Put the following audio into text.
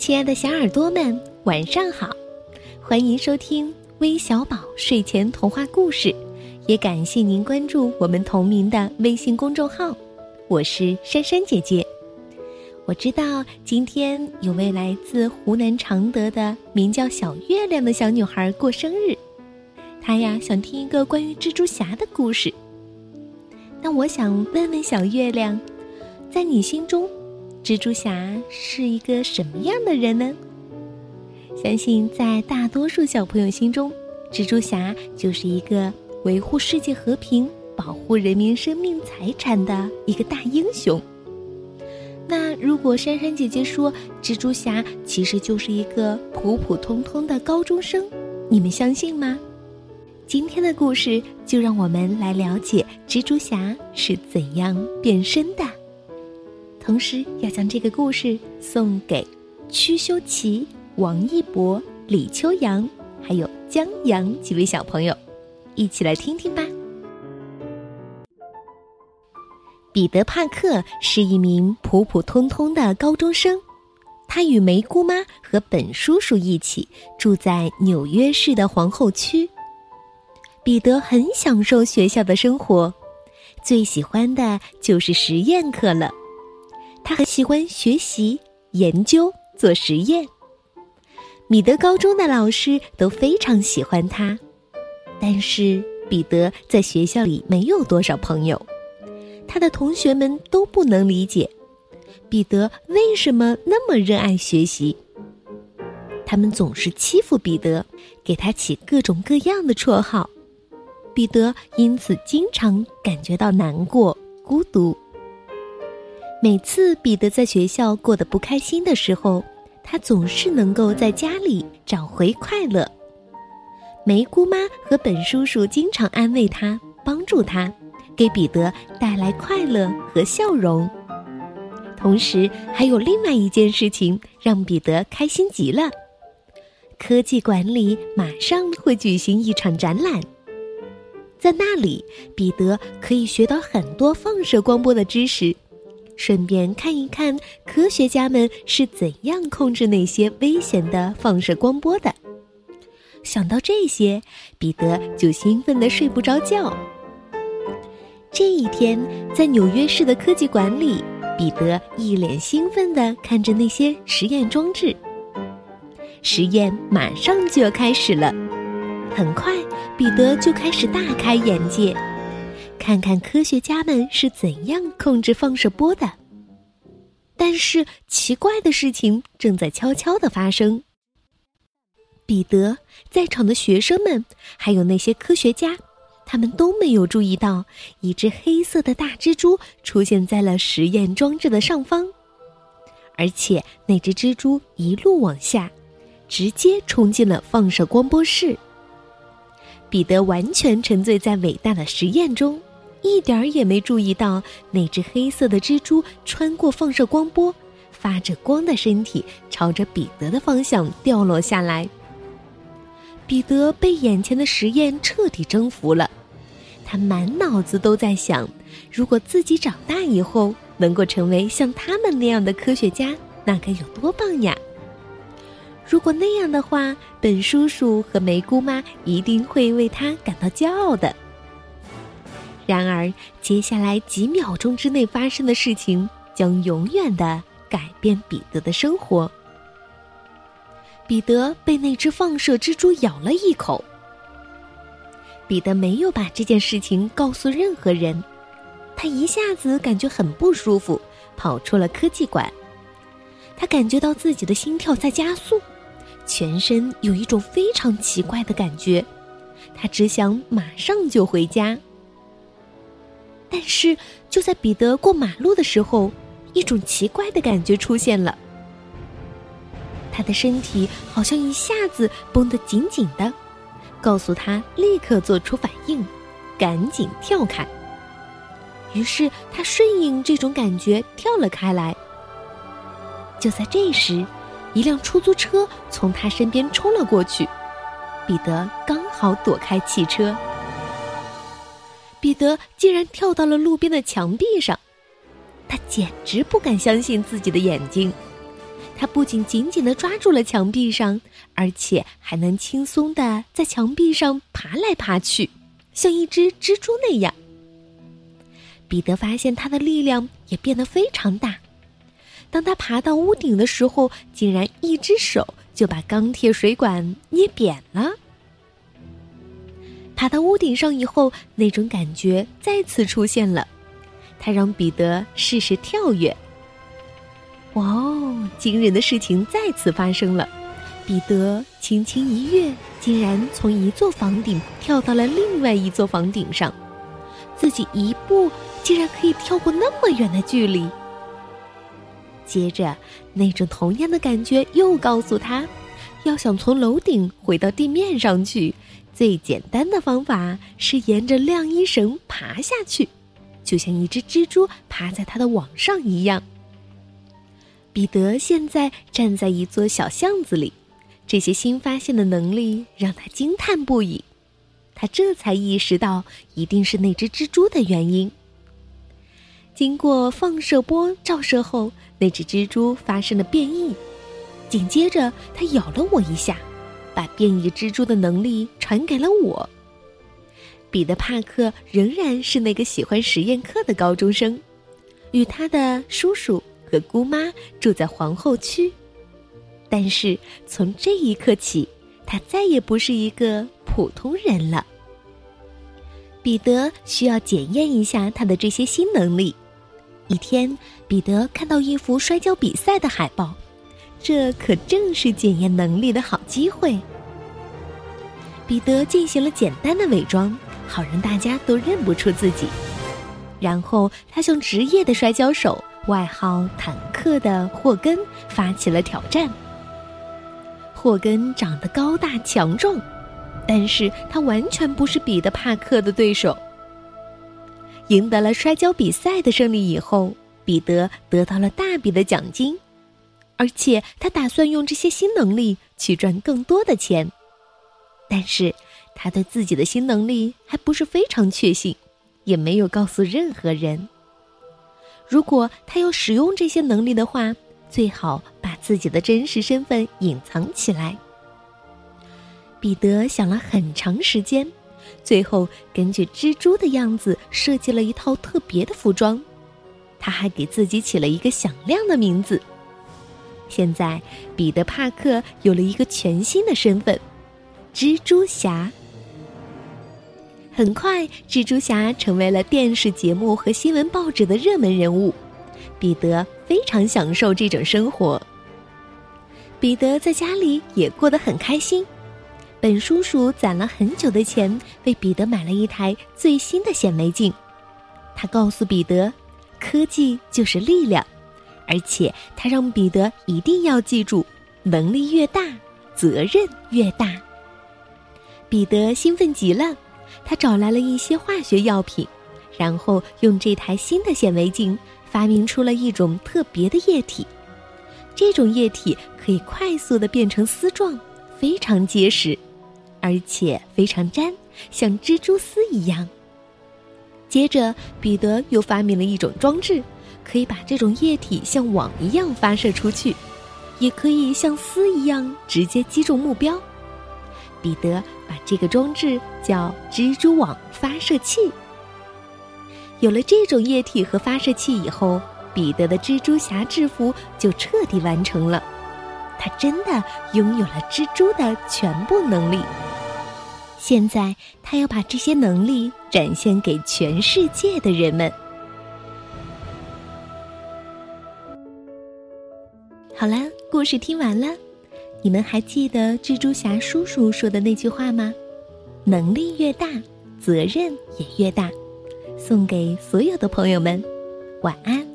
亲爱的小耳朵们，晚上好！欢迎收听微小宝睡前童话故事，也感谢您关注我们同名的微信公众号。我是珊珊姐姐。我知道今天有位来自湖南常德的名叫小月亮的小女孩过生日，她呀想听一个关于蜘蛛侠的故事。那我想问问小月亮，在你心中，蜘蛛侠是一个什么样的人呢？相信在大多数小朋友心中，蜘蛛侠就是一个维护世界和平、保护人民生命财产的一个大英雄。那如果珊珊姐姐说蜘蛛侠其实就是一个普普通通的高中生，你们相信吗？今天的故事就让我们来了解蜘蛛侠是怎样变身的，同时要将这个故事送给屈修齐、王一博、李秋阳，还有江阳几位小朋友，一起来听听吧。彼得·帕克是一名普普通通的高中生，他与梅姑妈和本叔叔一起住在纽约市的皇后区。彼得很享受学校的生活，最喜欢的就是实验课了。他很喜欢学习、研究、做实验。米德高中的老师都非常喜欢他，但是彼得在学校里没有多少朋友。他的同学们都不能理解彼得为什么那么热爱学习。他们总是欺负彼得，给他起各种各样的绰号。彼得因此经常感觉到难过、孤独。每次彼得在学校过得不开心的时候，他总是能够在家里找回快乐。梅姑妈和本叔叔经常安慰他、帮助他，给彼得带来快乐和笑容。同时，还有另外一件事情让彼得开心极了：科技馆里马上会举行一场展览。在那里，彼得可以学到很多放射光波的知识，顺便看一看科学家们是怎样控制那些危险的放射光波的。想到这些，彼得就兴奋的睡不着觉。这一天，在纽约市的科技馆里，彼得一脸兴奋的看着那些实验装置。实验马上就要开始了。很快，彼得就开始大开眼界，看看科学家们是怎样控制放射波的。但是奇怪的事情正在悄悄的发生。彼得在场的学生们，还有那些科学家，他们都没有注意到一只黑色的大蜘蛛出现在了实验装置的上方，而且那只蜘蛛一路往下，直接冲进了放射光波室。彼得完全沉醉在伟大的实验中，一点儿也没注意到那只黑色的蜘蛛穿过放射光波，发着光的身体朝着彼得的方向掉落下来。彼得被眼前的实验彻底征服了，他满脑子都在想：如果自己长大以后能够成为像他们那样的科学家，那该有多棒呀！如果那样的话，本叔叔和梅姑妈一定会为他感到骄傲的。然而，接下来几秒钟之内发生的事情将永远的改变彼得的生活。彼得被那只放射蜘蛛咬了一口。彼得没有把这件事情告诉任何人，他一下子感觉很不舒服，跑出了科技馆。他感觉到自己的心跳在加速。全身有一种非常奇怪的感觉，他只想马上就回家。但是就在彼得过马路的时候，一种奇怪的感觉出现了。他的身体好像一下子绷得紧紧的，告诉他立刻做出反应，赶紧跳开。于是他顺应这种感觉跳了开来。就在这时。一辆出租车从他身边冲了过去，彼得刚好躲开汽车。彼得竟然跳到了路边的墙壁上，他简直不敢相信自己的眼睛。他不仅紧紧地抓住了墙壁上，而且还能轻松地在墙壁上爬来爬去，像一只蜘蛛那样。彼得发现他的力量也变得非常大。当他爬到屋顶的时候，竟然一只手就把钢铁水管捏扁了。爬到屋顶上以后，那种感觉再次出现了。他让彼得试试跳跃。哇哦！惊人的事情再次发生了，彼得轻轻一跃，竟然从一座房顶跳到了另外一座房顶上，自己一步竟然可以跳过那么远的距离。接着，那种同样的感觉又告诉他，要想从楼顶回到地面上去，最简单的方法是沿着晾衣绳爬下去，就像一只蜘蛛爬在他的网上一样。彼得现在站在一座小巷子里，这些新发现的能力让他惊叹不已。他这才意识到，一定是那只蜘蛛的原因。经过放射波照射后，那只蜘蛛发生了变异。紧接着，它咬了我一下，把变异蜘蛛的能力传给了我。彼得·帕克仍然是那个喜欢实验课的高中生，与他的叔叔和姑妈住在皇后区。但是从这一刻起，他再也不是一个普通人了。彼得需要检验一下他的这些新能力。一天，彼得看到一幅摔跤比赛的海报，这可正是检验能力的好机会。彼得进行了简单的伪装，好让大家都认不出自己。然后，他向职业的摔跤手，外号“坦克”的霍根发起了挑战。霍根长得高大强壮，但是他完全不是彼得·帕克的对手。赢得了摔跤比赛的胜利以后，彼得得到了大笔的奖金，而且他打算用这些新能力去赚更多的钱。但是，他对自己的新能力还不是非常确信，也没有告诉任何人。如果他要使用这些能力的话，最好把自己的真实身份隐藏起来。彼得想了很长时间。最后，根据蜘蛛的样子设计了一套特别的服装，他还给自己起了一个响亮的名字。现在，彼得·帕克有了一个全新的身份——蜘蛛侠。很快，蜘蛛侠成为了电视节目和新闻报纸的热门人物。彼得非常享受这种生活。彼得在家里也过得很开心。本叔叔攒了很久的钱，为彼得买了一台最新的显微镜。他告诉彼得，科技就是力量，而且他让彼得一定要记住：能力越大，责任越大。彼得兴奋极了，他找来了一些化学药品，然后用这台新的显微镜发明出了一种特别的液体。这种液体可以快速的变成丝状，非常结实。而且非常粘，像蜘蛛丝一样。接着，彼得又发明了一种装置，可以把这种液体像网一样发射出去，也可以像丝一样直接击中目标。彼得把这个装置叫“蜘蛛网发射器”。有了这种液体和发射器以后，彼得的蜘蛛侠制服就彻底完成了。他真的拥有了蜘蛛的全部能力。现在，他要把这些能力展现给全世界的人们。好了，故事听完了，你们还记得蜘蛛侠叔叔说的那句话吗？能力越大，责任也越大。送给所有的朋友们，晚安。